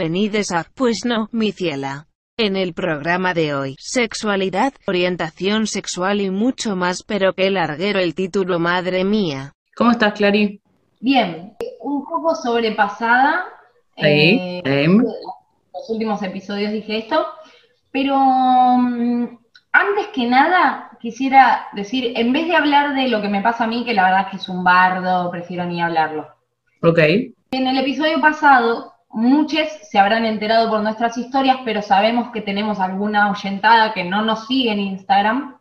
Bienvenidos a Pues no, mi ciela. En el programa de hoy, sexualidad, orientación sexual y mucho más, pero que larguero el título, madre mía. ¿Cómo estás, Clary? Bien, un poco sobrepasada. Sí, eh, los últimos episodios dije esto, pero mm, antes que nada quisiera decir, en vez de hablar de lo que me pasa a mí, que la verdad es que es un bardo, prefiero ni hablarlo. Ok. En el episodio pasado, muchos se habrán enterado por nuestras historias, pero sabemos que tenemos alguna oyentada que no nos sigue en Instagram.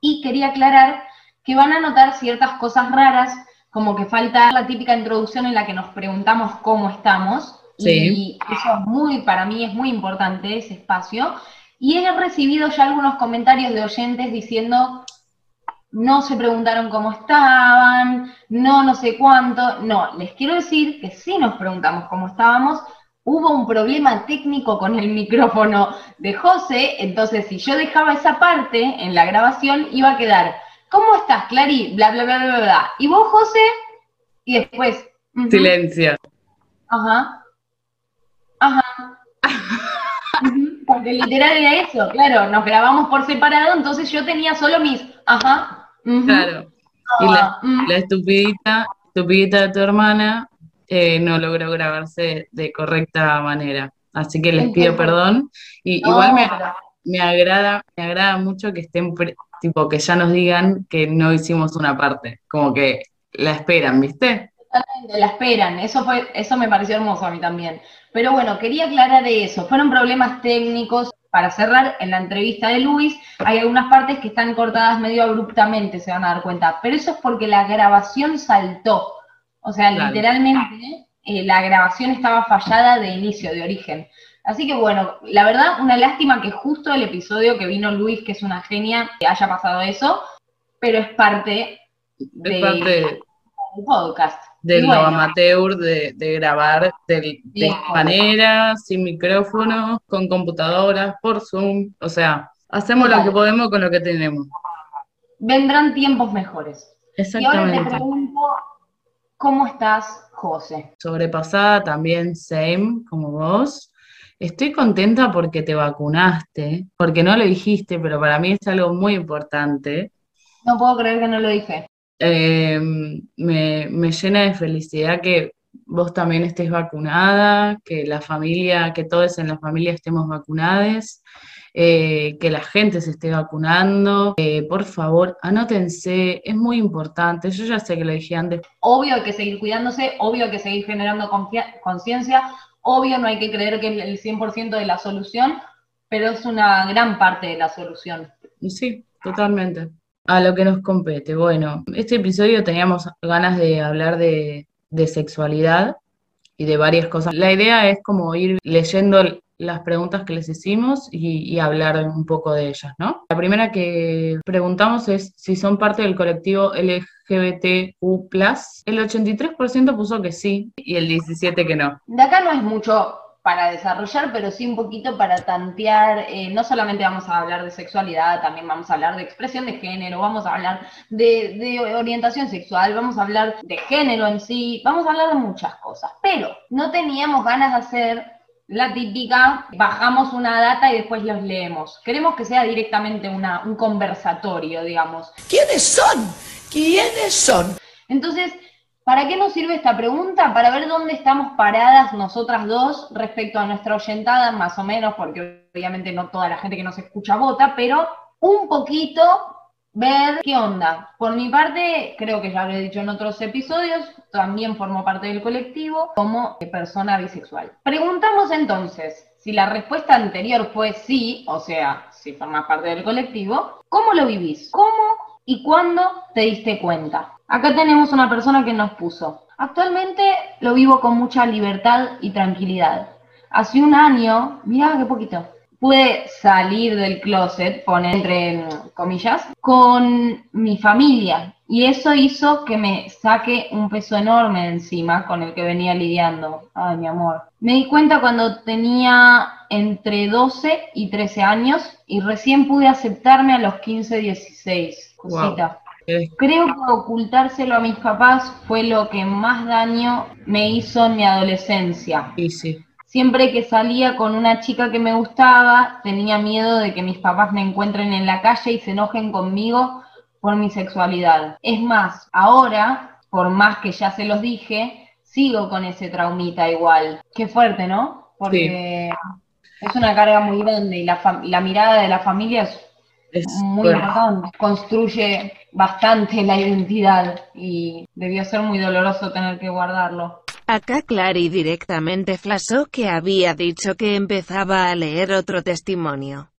Y quería aclarar que van a notar ciertas cosas raras, como que falta la típica introducción en la que nos preguntamos cómo estamos. Sí. Y eso es muy, para mí es muy importante ese espacio. Y he recibido ya algunos comentarios de oyentes diciendo, no se preguntaron cómo estaban, no, no sé cuánto. No, les quiero decir que sí nos preguntamos cómo estábamos. Hubo un problema técnico con el micrófono de José, entonces si yo dejaba esa parte en la grabación, iba a quedar, ¿cómo estás, Clary? Bla, bla, bla, bla, bla. Y vos, José, y después, Silencio. Ajá. Ajá. Porque literal era eso, claro, nos grabamos por separado, entonces yo tenía solo mis, ajá, Claro. Y la, ah, mm, la estupidita, estupidita de tu hermana eh, no logró grabarse de correcta manera. Así que les pido perdón. Y no, igual me, me agrada, me agrada mucho que estén, tipo, que ya nos digan que no hicimos una parte. Como que la esperan, ¿viste? Totalmente, la esperan, eso fue, eso me pareció hermoso a mí también. Pero bueno, quería aclarar eso. Fueron problemas técnicos. Para cerrar, en la entrevista de Luis, hay algunas partes que están cortadas medio abruptamente, se van a dar cuenta. Pero eso es porque la grabación saltó. O sea, Claro. literalmente eh, la grabación estaba fallada de inicio, de origen. Así que bueno, la verdad, una lástima que justo el episodio que vino Luis, que es una genia, que haya pasado eso, pero es parte Es de- parte del podcast. Del bueno, amateur de, de grabar de esta manera, sin micrófono, con computadoras, por Zoom. O sea, hacemos lo que podemos con lo que tenemos. vendrán tiempos mejores. Y ahora te Exactamente. pregunto, ¿cómo estás, José? Sobrepasada también, same, como vos. Estoy contenta porque te vacunaste, porque no lo dijiste, pero para mí es algo muy importante. No puedo creer que no lo dije. Eh, me, me llena de felicidad que vos también estés vacunada, que la familia, que todos en la familia estemos vacunados, eh, que la gente se esté vacunando. Eh, por favor, anótense, es muy importante. Yo ya sé que lo dije antes, Obvio hay que seguir cuidándose, obvio hay que seguir generando conciencia, obvio no hay que creer que es el 100% de la solución, pero es una gran parte de la solución. Sí, totalmente. A lo que nos compete. Bueno, este episodio teníamos ganas de hablar de, de sexualidad y de varias cosas. La idea es como ir leyendo las preguntas que les hicimos y, y hablar un poco de ellas, ¿no? La primera que preguntamos es si son parte del colectivo LGBTQ+. El 83% puso que sí y el 17% que no. De acá no es mucho para desarrollar, pero sí un poquito para tantear. eh, no solamente vamos a hablar de sexualidad, también vamos a hablar de expresión de género, vamos a hablar de, de orientación sexual, vamos a hablar de género en sí, vamos a hablar de muchas cosas. Pero no teníamos ganas de hacer la típica, bajamos una data y después los leemos. Queremos que sea directamente una, un conversatorio, digamos. ¿Quiénes son? ¿Quiénes son? Entonces, ¿para qué nos sirve esta pregunta? Para ver dónde estamos paradas nosotras dos respecto a nuestra oyentada, más o menos, porque obviamente no toda la gente que nos escucha vota, pero un poquito ver qué onda. Por mi parte, creo que ya lo he dicho en otros episodios, también formo parte del colectivo como persona bisexual. Preguntamos entonces, si la respuesta anterior fue sí, o sea, si formas parte del colectivo, ¿cómo lo vivís? ¿Cómo y cuándo te diste cuenta? Acá tenemos una persona que nos puso. Actualmente lo vivo con mucha libertad y tranquilidad. Hace un año, mirá qué poquito, pude salir del closet, pone entre comillas, con mi familia. Y eso hizo que me saque un peso enorme encima con el que venía lidiando. Ay, mi amor. Me di cuenta cuando tenía entre 12 y 13 años y recién pude aceptarme a los 15, 16. Cosita. Creo que ocultárselo a mis papás fue lo que más daño me hizo en mi adolescencia. Y sí, Siempre que salía con una chica que me gustaba, tenía miedo de que mis papás me encuentren en la calle y se enojen conmigo por mi sexualidad. Es más, ahora, por más que ya se los dije, sigo con ese traumita igual. Qué fuerte, ¿no? Porque es una carga muy grande y la, la mirada de la familia es, Es muy importante. Construye bastante la identidad y debió ser muy doloroso tener que guardarlo. Acá Clary directamente flasó que había dicho que empezaba a leer otro testimonio.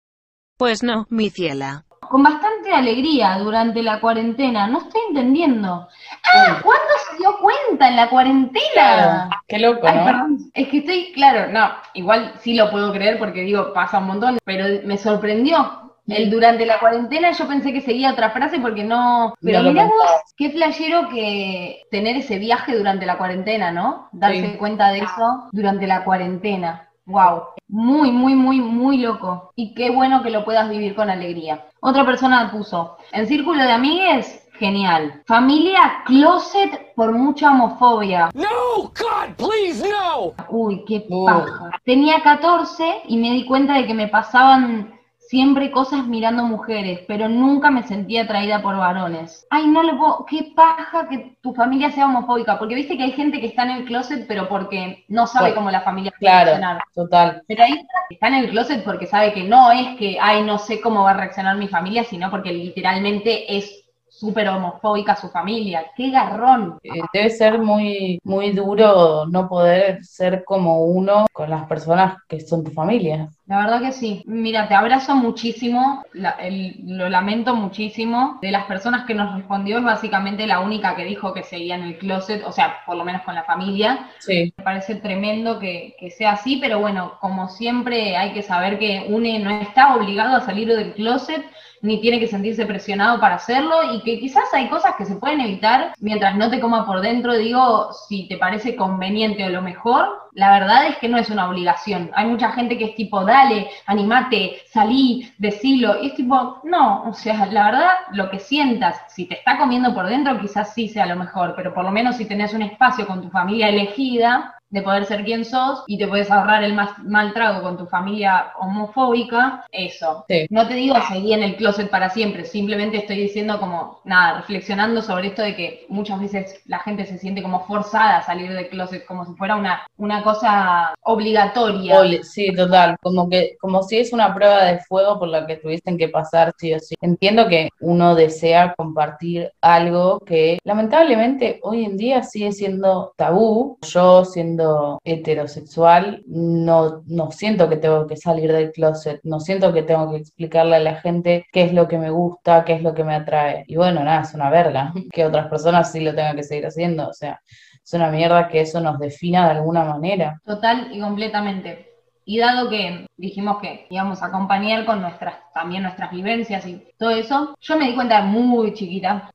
Pues no, mi ciela. Con bastante alegría durante la cuarentena, no estoy entendiendo. Ah, ¿cuándo se dio cuenta en la cuarentena? Claro, qué loco, Ay, ¿no? perdón, es que estoy, claro, no, igual sí lo puedo creer porque digo, pasa un montón, pero me sorprendió. El durante la cuarentena yo pensé que seguía otra frase porque no. Pero No mirá vos, qué flashero que tener ese viaje durante la cuarentena, ¿no? Darse Sí. cuenta de eso durante la cuarentena. Wow. Muy, muy, muy, muy loco. Y qué bueno que lo puedas vivir con alegría. Otra persona puso, en círculo de amigues, genial. Familia closet por mucha homofobia. No, God, please, no! Uy, qué paja. Tenía 14 y me di cuenta de que me pasaban siempre cosas mirando mujeres, pero nunca me sentía atraída por varones. Ay, no le puedo, qué paja que tu familia sea homofóbica, porque viste que hay gente que está en el closet, pero porque no sabe cómo la familia va a Claro, reaccionar. total. Pero que está en el closet porque sabe que no es que, ay, no sé cómo va a reaccionar mi familia, sino porque literalmente es súper homofóbica su familia. ¡Qué garrón! Eh, Debe ser muy, muy duro no poder ser como uno con las personas que son tu familia. La verdad que sí. Mira, te abrazo muchísimo, la- el- lo lamento muchísimo. De las personas que nos respondió es básicamente la única que dijo que seguía en el closet, o sea, por lo menos con la familia. Sí, Me parece tremendo que, que sea así, pero bueno, como siempre hay que saber que uno no está obligado a salir del closet, ni tiene que sentirse presionado para hacerlo, y que quizás hay cosas que se pueden evitar mientras no te coma por dentro, digo, si te parece conveniente o lo mejor, la verdad es que no es una obligación. Hay mucha gente que es tipo, dale, animate, salí, decilo, y es tipo, no, o sea, la verdad, lo que sientas, si te está comiendo por dentro, quizás sí sea lo mejor, pero por lo menos si tenés un espacio con tu familia elegida, de poder ser quien sos y te puedes ahorrar el más mal trago con tu familia homofóbica, eso. Sí. No te digo seguir en el closet para siempre, simplemente estoy diciendo como, nada, reflexionando sobre esto de que muchas veces la gente se siente como forzada a salir del closet, como si fuera una, una cosa obligatoria. Sí, total. Como que, como si es una prueba de fuego por la que tuviesen que pasar sí o sí. Entiendo que uno desea compartir algo que lamentablemente hoy en día sigue siendo tabú. Yo siendo heterosexual no, no siento que tengo que salir del closet, no siento que tengo que explicarle a la gente qué es lo que me gusta, qué es lo que me atrae. Y bueno, nada, es una verga que otras personas sí lo tengan que seguir haciendo. O sea, es una mierda que eso nos defina de alguna manera. Total y completamente. Y dado que dijimos que íbamos a acompañar con nuestras, también nuestras vivencias y todo eso, yo me di cuenta muy chiquita.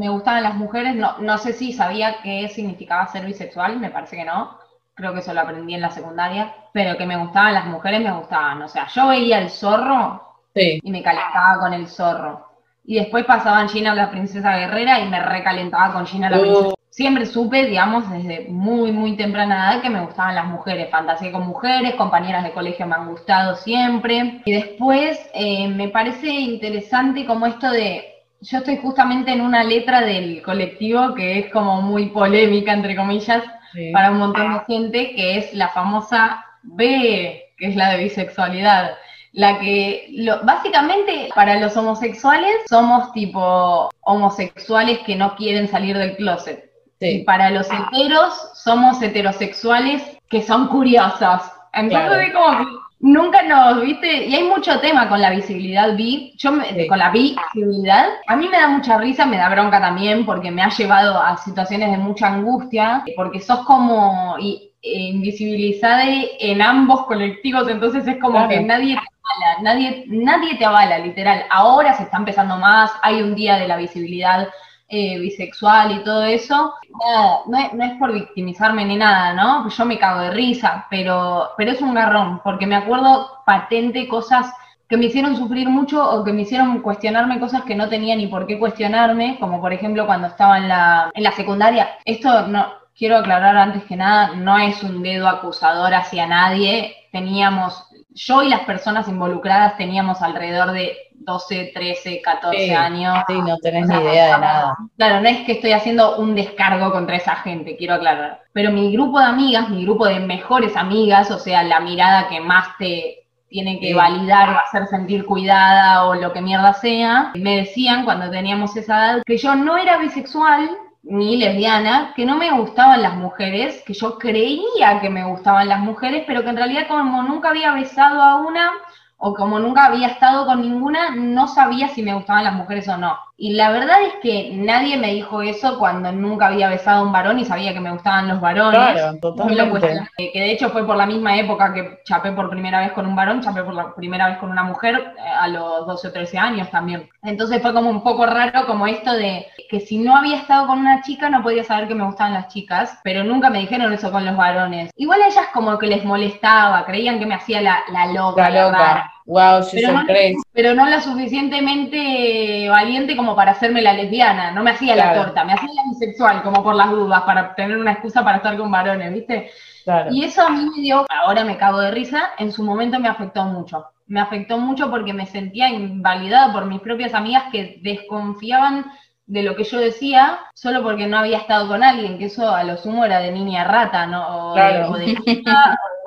Me gustaban las mujeres, no, no sé si sabía qué significaba ser bisexual, me parece que no, creo que eso lo aprendí en la secundaria, pero que me gustaban las mujeres, me gustaban, o sea, yo veía el zorro Sí, y me calentaba con el zorro, y después pasaban Gina la princesa guerrera y me recalentaba con Gina la princesa. Siempre supe, digamos, desde muy, muy temprana edad que me gustaban las mujeres, fantasía con mujeres, compañeras de colegio me han gustado siempre. Y después eh, me parece interesante como esto de yo estoy justamente en una letra del colectivo que es como muy polémica, entre comillas, sí. para un montón de gente, que es la famosa B, que es la de bisexualidad. La que, lo, básicamente, para los homosexuales somos tipo homosexuales que no quieren salir del closet. Y para los heteros somos heterosexuales que son curiosos. Entonces Claro. es como que nunca nos, viste, y hay mucho tema con la visibilidad bi, yo me- Sí. con la visibilidad, a mí me da mucha risa, me da bronca también, porque me ha llevado a situaciones de mucha angustia, porque sos como i- invisibilizada en ambos colectivos, entonces es como Claro. que nadie te avala, nadie, nadie te avala, literal. Ahora se está empezando más, hay un día de la visibilidad eh, bisexual y todo eso. Nada, no es, por victimizarme ni nada, ¿no? Yo me cago de risa, pero, pero es un garrón, porque me acuerdo patente cosas que me hicieron sufrir mucho o que me hicieron cuestionarme cosas que no tenía ni por qué cuestionarme, como por ejemplo cuando estaba en la, en la secundaria. Esto no, quiero aclarar antes que nada, no es un dedo acusador hacia nadie. Teníamos, yo y las personas involucradas teníamos alrededor de 12, 13, 14 Sí, años. Sí, no tenés O sea, ni idea de nada. Claro, no es que estoy haciendo un descargo contra esa gente, quiero aclarar. Pero mi grupo de amigas, mi grupo de mejores amigas, o sea, la mirada que más te tiene que Sí. validar o hacer sentir cuidada o lo que mierda sea, me decían cuando teníamos esa edad que yo no era bisexual ni lesbiana, que no me gustaban las mujeres, que yo creía que me gustaban las mujeres, pero que en realidad como nunca había besado a una o como nunca había estado con ninguna, no sabía si me gustaban las mujeres o no. Y la verdad es que nadie me dijo eso cuando nunca había besado a un varón y sabía que me gustaban los varones. Claro, totalmente. que de hecho fue por la misma época que chapé por primera vez con un varón, chapé por la primera vez con una mujer eh, a los 12 o 13 años también. Entonces fue como un poco raro como esto de que si no había estado con una chica no podía saber que me gustaban las chicas, pero nunca me dijeron eso con los varones. Igual a ellas como que les molestaba, creían que me hacía la, la loca, La. Wow, she's Pero so no- crazy. pero no la suficientemente valiente como para hacerme la lesbiana, no me hacía la torta, me hacía la bisexual como por las dudas, para tener una excusa para estar con varones, ¿viste? Claro. Y eso a mí me dio, ahora me cago de risa, en su momento me afectó mucho. Me afectó mucho porque me sentía invalidada por mis propias amigas que desconfiaban de lo que yo decía solo porque no había estado con alguien, que eso a lo sumo era de niña rata, ¿no? O de- Claro. o de, puta, o de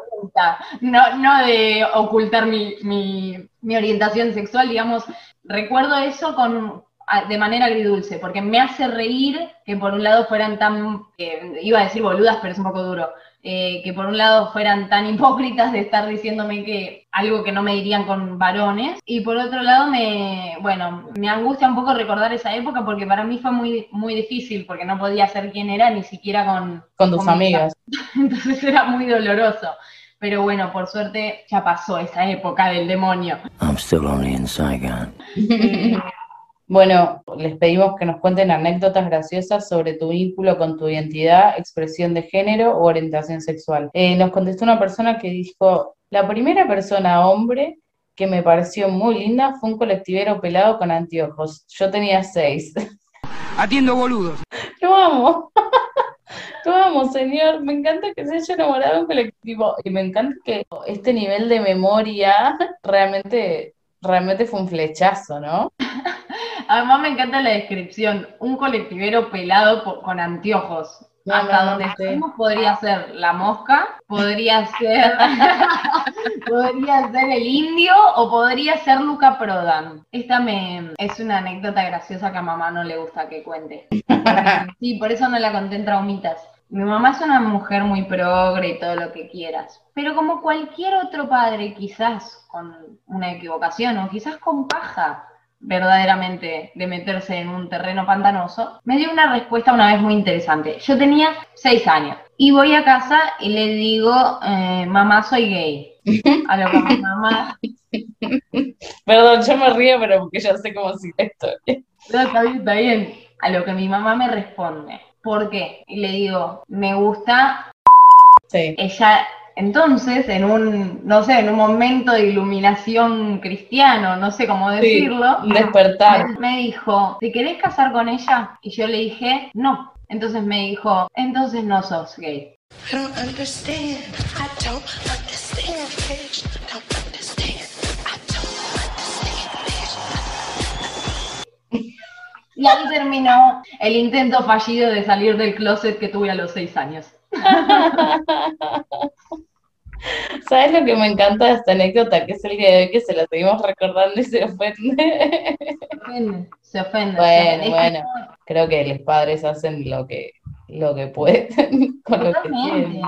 no, no de ocultar mi, mi, mi orientación sexual, digamos. Recuerdo eso con de manera agridulce, porque me hace reír que por un lado fueran tan, que iba a decir boludas, pero es un poco duro, eh, que por un lado fueran tan hipócritas de estar diciéndome que algo que no me dirían con varones, y por otro lado me, bueno, me angustia un poco recordar esa época porque para mí fue muy, muy difícil, porque no podía ser quien era ni siquiera con, Con tus con mis amigas. entonces era muy doloroso. Pero bueno, por suerte ya pasó esa época del demonio. I'm still only in Saigon. Bueno, les pedimos que nos cuenten anécdotas graciosas sobre tu vínculo con tu identidad, expresión de género o orientación sexual. Eh, nos contestó una persona que dijo, la primera persona hombre que me pareció muy linda fue un colectivero pelado con anteojos. Yo tenía seis. Atiendo boludos. Lo amo. Amo, señor. Me encanta que se haya enamorado de un colectivo. Y me encanta que este nivel de memoria realmente, realmente fue un flechazo, ¿no? Además me encanta la descripción. Un colectivero pelado con anteojos. No, Hasta no, donde sí. sabemos podría ser la mosca, podría ser podría ser el indio o podría ser Luca Prodan. Esta me es una anécdota graciosa que a mamá no le gusta que cuente. Sí, por eso no la conté en traumitas. Mi mamá es una mujer muy progre y todo lo que quieras, pero como cualquier otro padre, quizás con una equivocación o quizás con paja verdaderamente de meterse en un terreno pantanoso, me dio una respuesta una vez muy interesante. Yo tenía seis años y voy a casa y le digo, eh, mamá, soy gay. A lo que mi mamá, Perdón, yo me río, pero porque ya sé cómo sigue la historia. No, está bien, está bien. A lo que mi mamá me responde, ¿por qué? Y le digo, me gusta Sí. ella. Entonces, en un, no sé, en un momento de iluminación cristiano, no sé cómo Sí, decirlo, un despertar. me, me dijo, ¿te querés casar con ella? Y yo le dije, no. Entonces me dijo, entonces no sos gay. I don't understand. I don't understand, bitch. Y ahí terminó el intento fallido de salir del closet que tuve a los seis años. ¿Sabes lo que me encanta de esta anécdota? Que es el día de hoy que se la seguimos recordando y se ofende. Se ofende, se ofende. Bueno, se ofende. Bueno. Creo que los padres hacen lo que, lo que pueden con lo que Totalmente. tienen.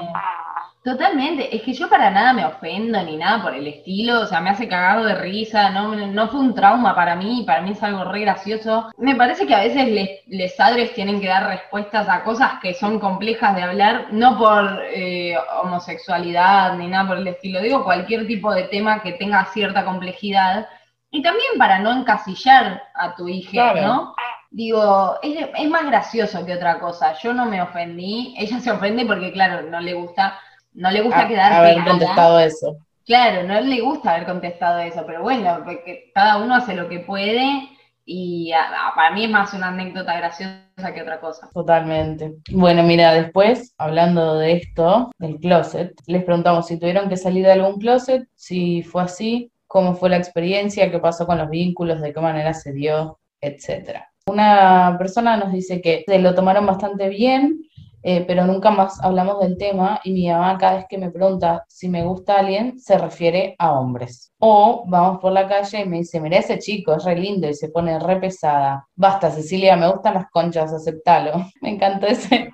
Totalmente. Es que yo para nada me ofendo ni nada por el estilo. O sea, me hace cagado de risa. No, no fue un trauma para mí. Para mí es algo re gracioso. Me parece que a veces les, les padres tienen que dar respuestas a cosas que son complejas de hablar. No por eh, homosexualidad ni nada por el estilo. Digo, cualquier tipo de tema que tenga cierta complejidad. Y también para no encasillar a tu hija, Claro. ¿no? Digo, es, es más gracioso que otra cosa. Yo no me ofendí. Ella se ofende porque, claro, no le gusta, no le gusta A- quedar haber pegada. contestado eso. Claro, no le gusta haber contestado eso, pero bueno, porque cada uno hace lo que puede y a- a- para mí es más una anécdota graciosa que otra cosa. Totalmente. Bueno, mira, después, hablando de esto, del closet, les preguntamos si tuvieron que salir de algún closet, si fue así, cómo fue la experiencia, qué pasó con los vínculos, de qué manera se dio, etcétera. Una persona nos dice que se lo tomaron bastante bien, eh, pero nunca más hablamos del tema y mi mamá cada vez que me pregunta si me gusta alguien, se refiere a hombres. O vamos por la calle y me dice, mira ese chico, es re lindo y se pone re pesada. Basta, Cecilia, me gustan las conchas, aceptalo. Me encantó ese,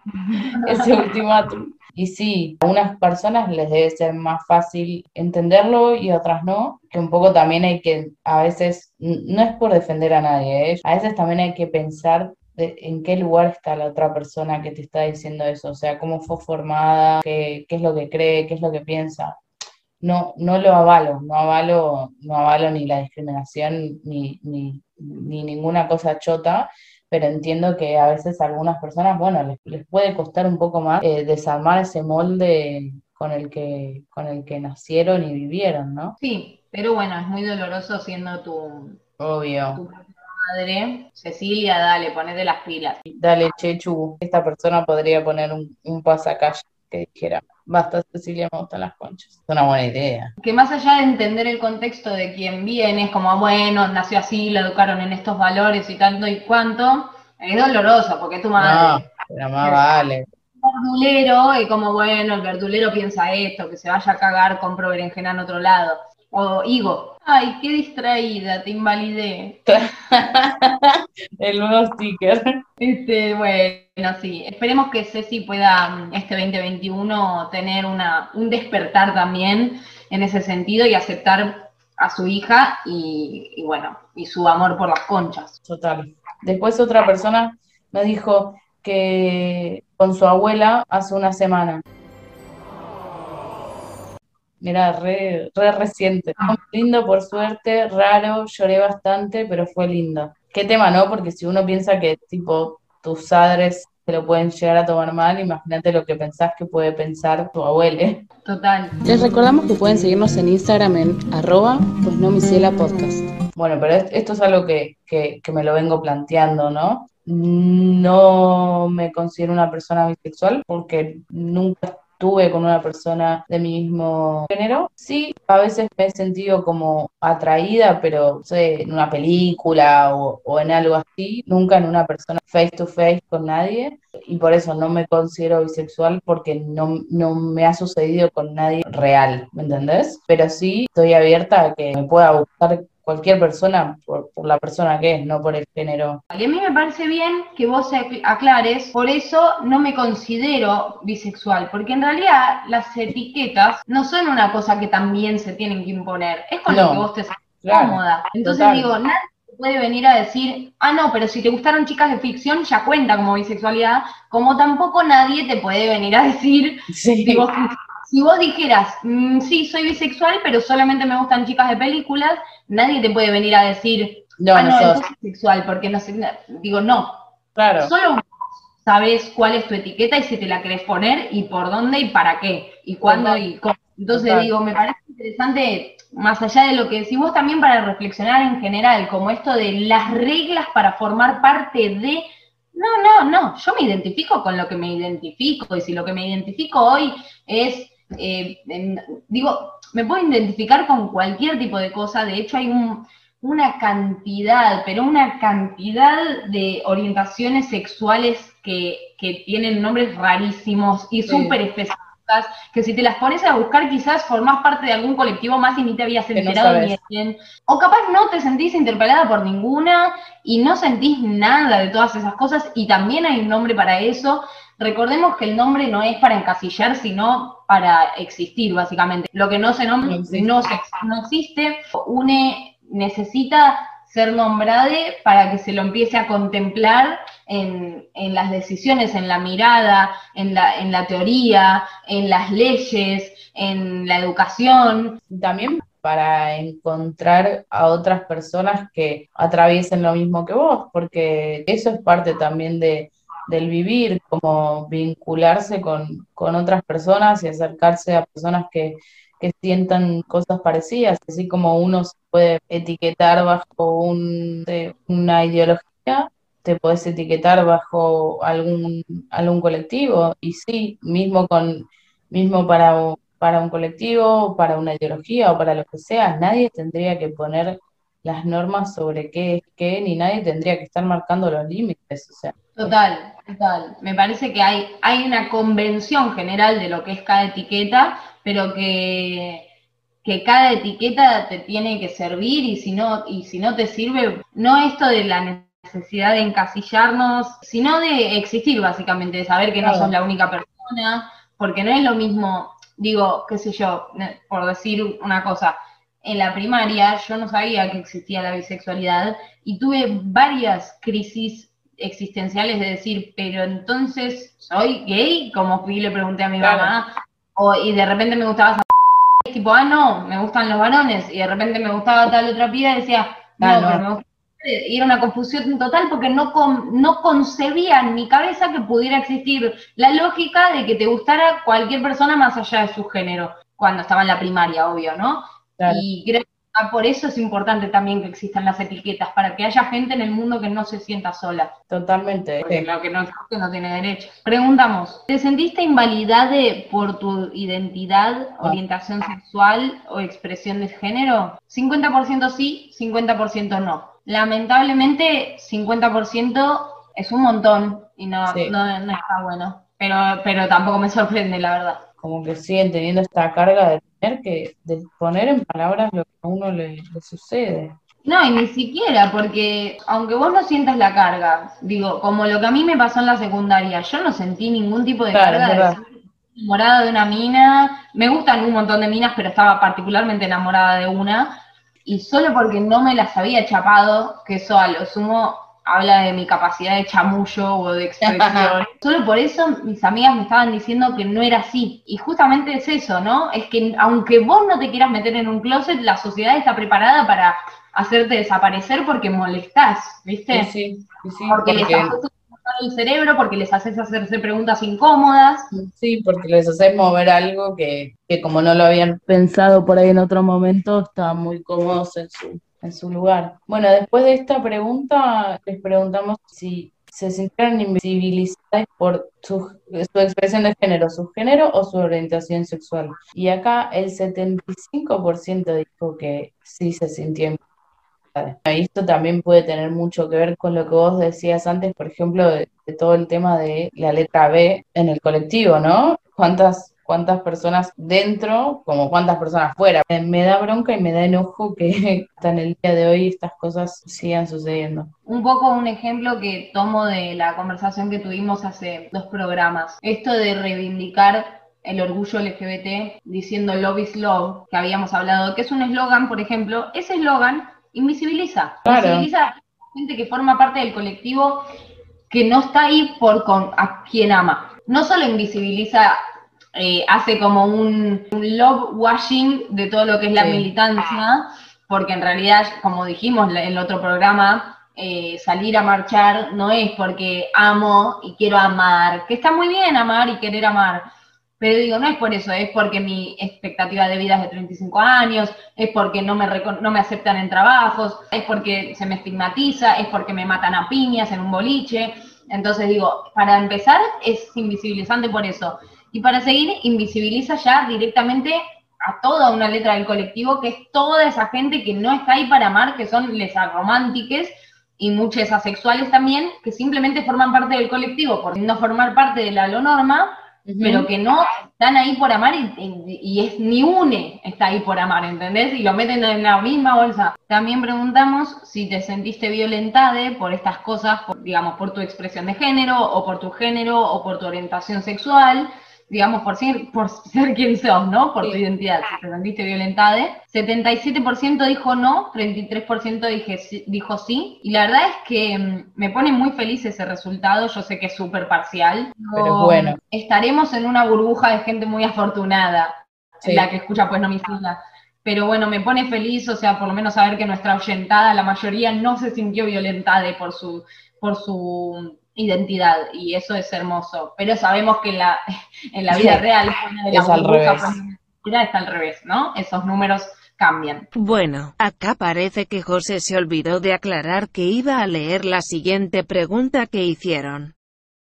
ese ultimátum. Y sí, a unas personas les debe ser más fácil entenderlo y a otras no, que un poco también hay que, a veces, no es por defender a nadie, ¿eh? A veces también hay que pensar de- en qué lugar está la otra persona que te está diciendo eso, o sea, cómo fue formada, qué, qué es lo que cree, qué es lo que piensa. No, no lo avalo, no avalo, no avalo ni la discriminación ni, ni, ni ninguna cosa chota, pero entiendo que a veces a algunas personas, bueno, les, les puede costar un poco más eh, desarmar ese molde con el que, con el que nacieron y vivieron, ¿no? Sí, pero bueno, es muy doloroso siendo tu, Obvio. tu madre. Cecilia, dale, ponete las pilas. Dale, Chechu, esta persona podría poner un, un pasacalle que dijera, basta Cecilia, me gustan las conchas. Es una buena idea. Que más allá de entender el contexto de quien viene, es como, bueno, nació así, lo educaron en estos valores y tanto y cuánto, es doloroso porque tu No, madre pero más vale. verdulero y como, bueno, el verdulero piensa esto, que se vaya a cagar, compro berenjena en otro lado. O Higo, ay, qué distraída, te invalidé. El nuevo sticker. Este, bueno, sí, esperemos que Ceci pueda mm, este 2021 tener una, un despertar también en ese sentido y aceptar a su hija y, y bueno, y su amor por las conchas. Total. Después otra persona me dijo que con su abuela hace una semana. Mira, re, re reciente. Ah. Lindo por suerte, raro, lloré bastante, pero fue lindo. Qué tema, ¿no? Porque si uno piensa que tipo tus padres te lo pueden llegar a tomar mal, imagínate lo que pensás que puede pensar tu abuela. Total. Les recordamos que pueden seguirnos en Instagram en arroba pues no podcast. Bueno, pero es- esto es algo que, que- que me lo vengo planteando, ¿no? No me considero una persona bisexual porque nunca estuve con una persona de mi mismo género. Sí, a veces me he sentido como atraída, pero sé, en una película o, o en algo así, nunca en una persona face to face con nadie y por eso no me considero bisexual porque no, no me ha sucedido con nadie real, ¿me entendés? Pero sí estoy abierta a que me pueda gustar cualquier persona por, por la persona que es, no por el género. Y a mí me parece bien que vos aclares, por eso no me considero bisexual, porque en realidad las etiquetas no son una cosa que también se tienen que imponer, es con No, lo que vos te sientas claro, cómoda. Entonces total. digo, nadie te puede venir a decir, ah, no, pero si te gustaron chicas de ficción ya cuenta como bisexualidad, como tampoco nadie te puede venir a decir, Sí, si vos, si vos dijeras, "Mm, sí, soy bisexual, pero solamente me gustan chicas de películas, nadie te puede venir a decir, no, ah, no, nosotros, sos bisexual, porque no sé, digo, no, claro, Solo vos sabés cuál es tu etiqueta y si te la querés poner y por dónde y para qué y cuándo y cómo. Entonces Total. digo, me parece interesante, más allá de lo que decís vos, también para reflexionar en general, como esto de las reglas para formar parte de... No, no, no, yo me identifico con lo que me identifico y si lo que me identifico hoy es, eh, en- digo, me puedo identificar con cualquier tipo de cosa, de hecho hay un, una cantidad, pero una cantidad de orientaciones sexuales que, que tienen nombres rarísimos y Sí. súper específicas, que si te las pones a buscar quizás formás parte de algún colectivo más y ni te habías Que no enterado ni quién. O capaz no te sentís interpelada por ninguna y no sentís nada de todas esas cosas y también hay un nombre para eso. Recordemos que el nombre no es para encasillar, sino para existir, básicamente. Lo que no se nombra No existe. no, se- no existe. Une necesita ser nombrado para que se lo empiece a contemplar en, en las decisiones, en la mirada, en la, en la teoría, en las leyes, en la educación. también para encontrar a otras personas que atraviesen lo mismo que vos, porque eso es parte también de, del vivir, como vincularse con, con otras personas y acercarse a personas que, que sientan cosas parecidas, así como uno se puede etiquetar bajo una ideología, te puedes etiquetar bajo algún, algún colectivo, y sí, mismo con, mismo para, para un colectivo, para una ideología o para lo que sea, nadie tendría que poner las normas sobre qué es qué, ni nadie tendría que estar marcando los límites, o sea. Total, total. Me parece que hay, hay una convención general de lo que es cada etiqueta, pero que, que cada etiqueta te tiene que servir y si no, y si no te sirve, no esto de la necesidad de encasillarnos, sino de existir básicamente, de saber que no sos la única persona, porque no es lo mismo, digo, qué sé yo, por decir una cosa, en la primaria yo no sabía que existía la bisexualidad y tuve varias crisis existenciales de decir, pero entonces soy gay, como fui y le pregunté a mi Claro. mamá, o, y de repente me gustaba esa y tipo, ah, no, me gustan los varones, y de repente me gustaba tal otra piba y decía, no, Ah, no. pero me gusta y era una confusión total porque no, con- no concebía en mi cabeza que pudiera existir la lógica de que te gustara cualquier persona más allá de su género, cuando estaba en la primaria, obvio, ¿no? Claro. Y creo que ah, por eso es importante también que existan las etiquetas, para que haya gente en el mundo que no se sienta sola. Totalmente. Porque lo que no existe no tiene derecho. Preguntamos, ¿te sentiste invalidade por tu identidad, orientación sexual o expresión de género? 50% sí, 50% no. Lamentablemente, 50% es un montón y no, Sí. no, no está bueno. Pero, pero tampoco me sorprende, la verdad. como que siguen teniendo esta carga de tener que de poner en palabras lo que a uno le, le sucede. No, y ni siquiera, porque aunque vos no sientas la carga, digo, como lo que a mí me pasó en la secundaria, yo no sentí ningún tipo de Claro, carga de ser enamorada de una mina. Me gustan un montón de minas, pero estaba particularmente enamorada de una. Y solo porque no me las había chapado, que eso a lo sumo habla de mi capacidad de chamullo o de expresión. Solo por eso mis amigas me estaban diciendo que no era así. Y justamente es eso, ¿no? Es que aunque vos no te quieras meter en un closet, la sociedad está preparada para hacerte desaparecer porque molestás, ¿viste? Sí, sí, sí, porque, les haces el cerebro, porque les haces hacerse preguntas incómodas. sí, porque les haces mover algo que, que como no lo habían pensado por ahí en otro momento, estaban muy cómodos en su, en su lugar. Bueno, después de esta pregunta, les preguntamos si se sintieron invisibilizadas por su, su expresión de género, su género o su orientación sexual. Y acá el 75% dijo que sí se sintió invisibilizada. Y esto también puede tener mucho que ver con lo que vos decías antes, por ejemplo, de, de todo el tema de la letra B en el colectivo, ¿no? ¿Cuántas, cuántas personas dentro, como cuántas personas fuera? Me, da bronca y me da enojo que hasta en el día de hoy estas cosas sigan sucediendo. Un poco un ejemplo que tomo de la conversación que tuvimos hace dos programas. Esto de reivindicar el orgullo LGBT diciendo love is love, que habíamos hablado, que es un eslogan, por ejemplo, ese eslogan invisibiliza. Claro. Invisibiliza a la gente que forma parte del colectivo que no está ahí por con, a quien ama. No solo invisibiliza, eh, hace como un, un love washing de todo lo que es la Sí. militancia, porque en realidad, como dijimos en el otro programa, eh, salir a marchar no es porque amo y quiero amar, que está muy bien amar y querer amar, pero digo, no es por eso, es porque mi expectativa de vida es de 35 años, es porque no me, no me aceptan en trabajos, es porque se me estigmatiza, es porque me matan a piñas en un boliche. Entonces digo, para empezar es invisibilizante por eso. Y para seguir, invisibiliza ya directamente a toda una letra del colectivo, que es toda esa gente que no está ahí para amar, que son lesas románticas y muchas asexuales también, que simplemente forman parte del colectivo por no formar parte de la norma, pero que no están ahí por amar y, y- y es ni une está ahí por amar, ¿entendés? Y lo meten en la misma bolsa. También preguntamos si te sentiste violentada por estas cosas, por, digamos, por tu expresión de género, o por tu género, o por tu orientación sexual, digamos, por ser, por ser quien sos, ¿no? Por tu identidad, si te sentiste violentada. 77% dijo no, 33% dije dijo sí, y la verdad es que mm, me pone muy feliz ese resultado, yo sé que es súper parcial, Pero bueno. estaremos en una burbuja de gente muy afortunada, Sí. la que escucha pues no mi sigla. Pero bueno, me pone feliz, o sea, por lo menos saber que nuestra oyentada, la mayoría, no se sintió violentada por su, por su identidad, y eso es hermoso. Pero sabemos que en la, en la vida Sí. real, una de Es al revés. sexualidad está al revés, ¿no? Esos números cambian. Bueno, acá parece que José se olvidó de aclarar que iba a leer la siguiente pregunta que hicieron.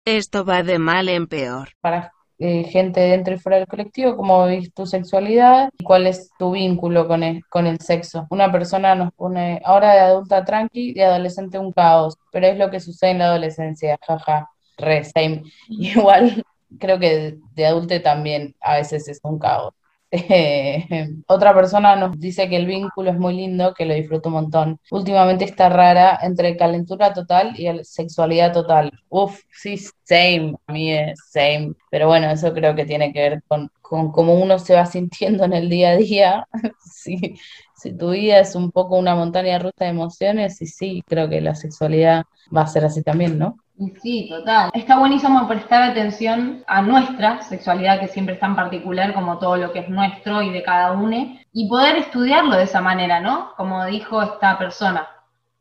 Esto va de mal en peor. Para eh, gente dentro y fuera del colectivo, cómo vivís tu sexualidad y cuál es tu vínculo con el, con el sexo. Una persona nos pone ahora de adulta tranqui, de adolescente un caos, pero es lo que sucede en la adolescencia, jaja, re, same. Igual creo que de, adulte también a veces es un caos. Otra persona nos dice que el vínculo es muy lindo, que lo disfruta un montón. Últimamente está rara entre calentura total y sexualidad total. Uf, sí, same, a mí es same. Pero bueno, eso creo que tiene que ver con, con cómo uno se va sintiendo en el día a día. Si, si tu vida es un poco una montaña rusa de emociones, y sí, creo que la sexualidad va a ser así también, ¿no? Y Sí, total. Está buenísimo prestar atención a nuestra sexualidad, que siempre es tan particular como todo lo que es nuestro y de cada uno, y poder estudiarlo de esa manera, ¿no? Como dijo esta persona.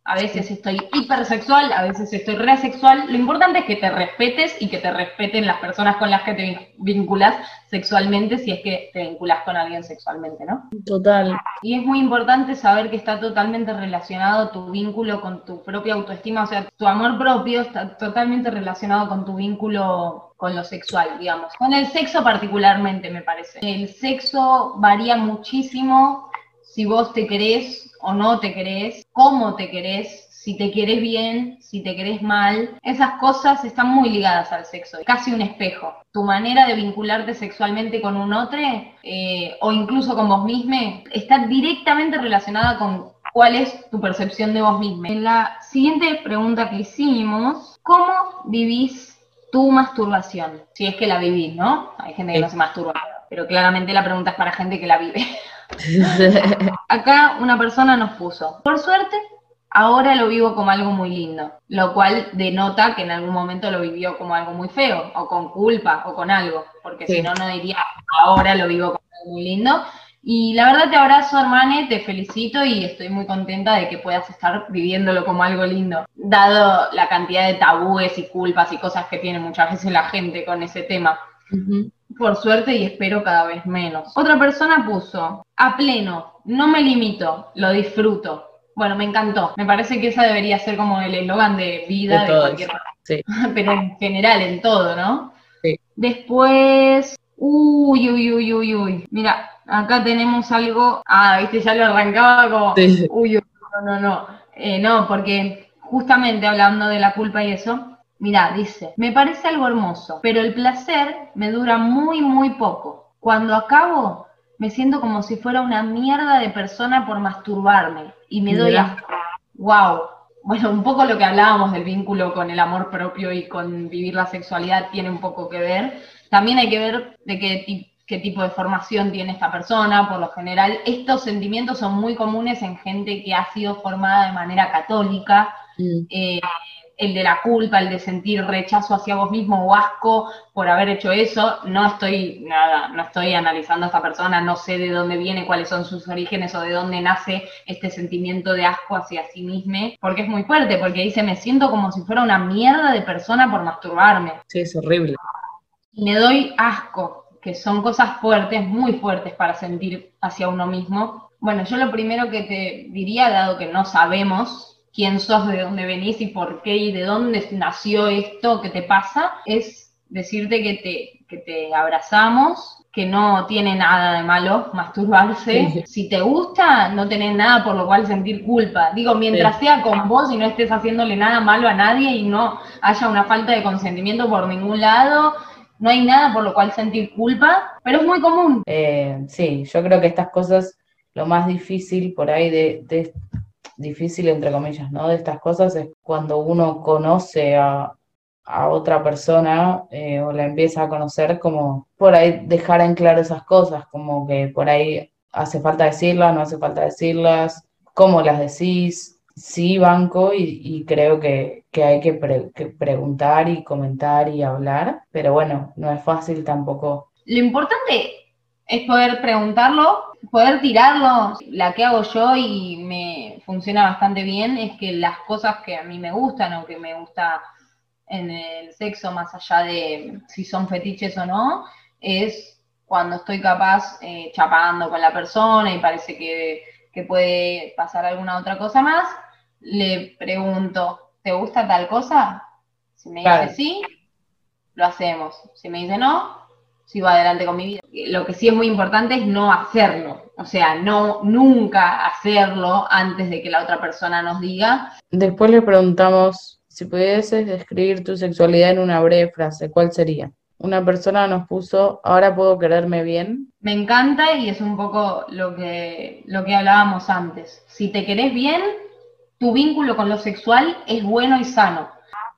A veces estoy hipersexual, a veces estoy resexual. Lo importante es que te respetes y que te respeten las personas con las que te vin- vinculas sexualmente, si es que te vinculas con alguien sexualmente, ¿no? Total. Y es muy importante saber que está totalmente relacionado tu vínculo con tu propia autoestima, o sea, tu amor propio está totalmente relacionado con tu vínculo con lo sexual, digamos. Con el sexo particularmente, me parece. El sexo varía muchísimo si vos te querés o no te querés, cómo te querés, si te querés bien, si te querés mal. Esas cosas están muy ligadas al sexo, casi un espejo. Tu manera de vincularte sexualmente con un otro eh, o incluso con vos mismo está directamente relacionada con cuál es tu percepción de vos mismo. En la siguiente pregunta que hicimos, ¿cómo vivís tu masturbación? Si es que la vivís, ¿no? Hay gente que no se masturba, pero claramente la pregunta es para gente que la vive. Acá una persona nos puso, por suerte, ahora lo vivo como algo muy lindo, lo cual denota que en algún momento lo vivió como algo muy feo, o con culpa, o con algo, porque Sí. si no, no diría, ahora lo vivo como algo muy lindo. Y la verdad te abrazo, hermane, te felicito y estoy muy contenta de que puedas estar viviéndolo como algo lindo, dado la cantidad de tabúes y culpas y cosas que tiene muchas veces la gente con ese tema. Por suerte y espero cada vez menos. Otra persona puso, a pleno, no me limito, lo disfruto. Bueno, me encantó. Me parece que esa debería ser como el eslogan de vida De cualquier sí. pero en general, en todo, ¿no? Sí. Después, uy, uy, uy, uy, uy. Mira, acá tenemos algo. Ah, viste, ya lo arrancaba como. Sí. Uy, uy, no, no, no. Eh, no, porque justamente hablando de la culpa y eso, mira, dice, me parece algo hermoso, pero el placer me dura muy, muy poco. Cuando acabo, me siento como si fuera una mierda de persona por masturbarme y me doy asco. Wow. Bueno, un poco lo que hablábamos del vínculo con el amor propio y con vivir la sexualidad tiene un poco que ver. También hay que ver de qué, qué tipo de formación tiene esta persona. Por lo general, estos sentimientos son muy comunes en gente que ha sido formada de manera católica. Mm. Eh, el de la culpa, el de sentir rechazo hacia vos mismo o asco por haber hecho eso. No estoy, nada, no estoy analizando a esta persona, no sé de dónde viene, cuáles son sus orígenes o de dónde nace este sentimiento de asco hacia sí mismo, porque es muy fuerte, porque dice, me siento como si fuera una mierda de persona por masturbarme. Sí, es horrible. Y me doy asco, que son cosas fuertes, muy fuertes para sentir hacia uno mismo. Bueno, yo lo primero que te diría, dado que no sabemos quién sos, de dónde venís y por qué y de dónde nació esto que te pasa, es decirte que te, que te abrazamos, que no tiene nada de malo masturbarse. Sí. Si te gusta, no tenés nada por lo cual sentir culpa. Digo, mientras sea con vos y no estés haciéndole nada malo a nadie y no haya una falta de consentimiento por ningún lado, no hay nada por lo cual sentir culpa, pero es muy común. Eh, sí, yo creo que estas cosas, lo más difícil por ahí de, de- difícil entre comillas, ¿no? De estas cosas es cuando uno conoce a, a otra persona eh, o la empieza a conocer, como por ahí dejar en claro esas cosas, como que por ahí hace falta decirlas, no hace falta decirlas, cómo las decís. Sí, banco y, creo que, que hay que preguntar y comentar y hablar, pero bueno, no es fácil tampoco. Lo importante es poder preguntarlo, poder tirarlo. La que hago yo y me funciona bastante bien es que las cosas que a mí me gustan o que me gusta en el sexo, más allá de si son fetiches o no, es cuando estoy capaz eh, chapando con la persona y parece que, que puede pasar alguna otra cosa más, le pregunto, ¿te gusta tal cosa? Si me Claro. dice sí, lo hacemos. Si me dice no, sigo adelante con mi vida. Lo que sí es muy importante es no hacerlo. O sea, no nunca hacerlo antes de que la otra persona nos diga. Después le preguntamos si pudieses describir tu sexualidad en una breve frase, ¿cuál sería? Una persona nos puso, ahora puedo quererme bien. Me encanta y es un poco lo que, lo que hablábamos antes. Si te querés bien, tu vínculo con lo sexual es bueno y sano.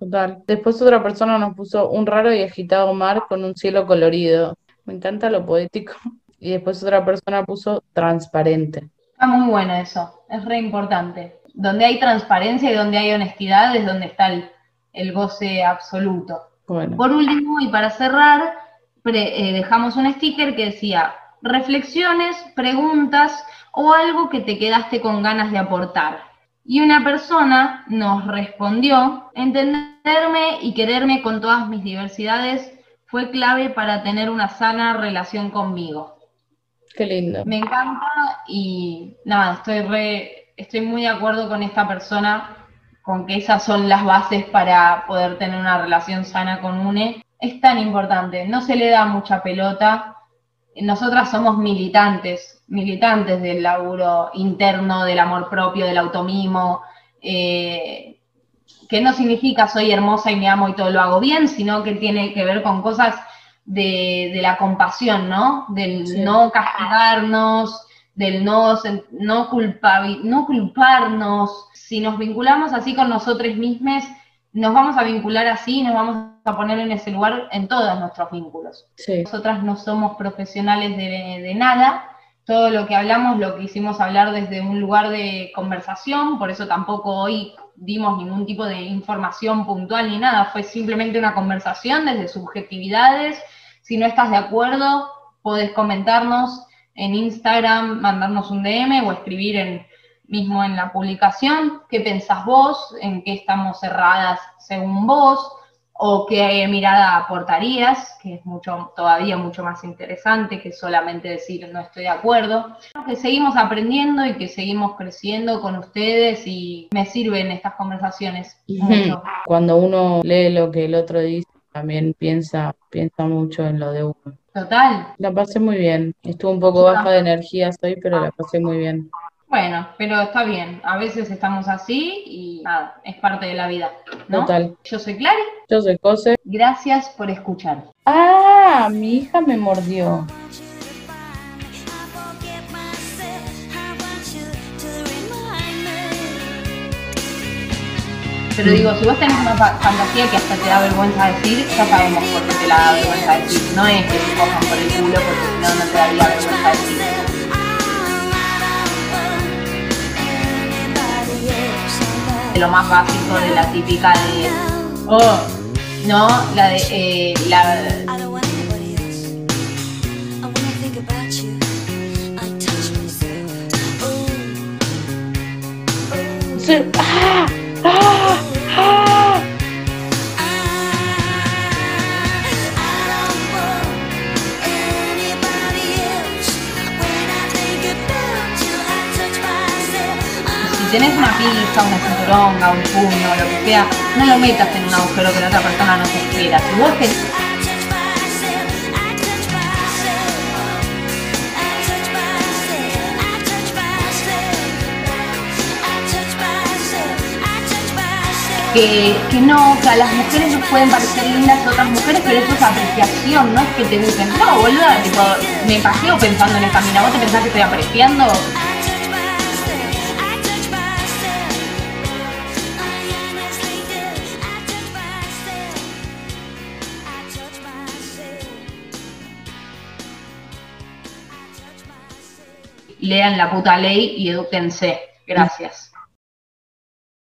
Total. Después otra persona nos puso un raro y agitado mar con un cielo colorido. Me encanta lo poético. Y después otra persona puso transparente. Está muy bueno eso, es re importante. Donde hay transparencia y donde hay honestidad es donde está el, el goce absoluto. Bueno, Por último, y para cerrar, pre- eh, dejamos un sticker que decía reflexiones, preguntas o algo que te quedaste con ganas de aportar. Y una persona nos respondió, entenderme y quererme con todas mis diversidades fue clave para tener una sana relación conmigo. qué lindo. Me encanta y nada, estoy re, estoy muy de acuerdo con esta persona, con que esas son las bases para poder tener una relación sana con UNE. Es tan importante, no se le da mucha pelota. Nosotras somos militantes, militantes del laburo interno, del amor propio, del automimo, eh, que no significa soy hermosa y me amo y todo lo hago bien, sino que tiene que ver con cosas de, de la compasión, ¿no? Del Sí. no castigarnos, del no, no, culpabi- no culparnos. Si nos vinculamos así con nosotros mismos, nos vamos a vincular así y nos vamos a poner en ese lugar en todos nuestros vínculos. Sí, Nosotras no somos profesionales de, de nada, todo lo que hablamos lo quisimos hablar desde un lugar de conversación, por eso tampoco hoy dimos ningún tipo de información puntual ni nada, fue simplemente una conversación desde subjetividades. Si no estás de acuerdo, podés comentarnos en Instagram, mandarnos un DM o escribir en, mismo en la publicación qué pensás vos, en qué estamos cerradas según vos, o qué mirada aportarías, que es mucho, todavía mucho más interesante que solamente decir no estoy de acuerdo. Que seguimos aprendiendo y que seguimos creciendo con ustedes y me sirven estas conversaciones mucho. cuando uno lee lo que el otro dice, también piensa, piensa mucho en lo de uno. Total. La pasé muy bien. Estuvo un poco baja de energías hoy, pero la pasé muy bien. Bueno, pero está bien. A veces estamos así y nada, es parte de la vida. ¿no? Total. Yo soy Clary. Yo soy Cose. Gracias por escuchar. Ah, mi hija me mordió. Pero digo, si vos tenés una fa- fantasía que hasta te da vergüenza decir, ya sabemos por qué te la da vergüenza decir. No es que te cojan por el culo porque si no, no te daría vergüenza decir. De lo más básico de la típica de. Oh, no, la de. eh, la, cinturonga, un puño, lo que sea, no lo metas en un agujero que la otra persona no se espera. Si vos que, que no, que a las mujeres nos pueden parecer lindas otras mujeres, pero eso es apreciación, no es que te gusten. No, boluda, tipo, me paseo pensando en esta mina, ¿vos te pensás que estoy apreciando? Lean la puta ley y edúquense. Gracias.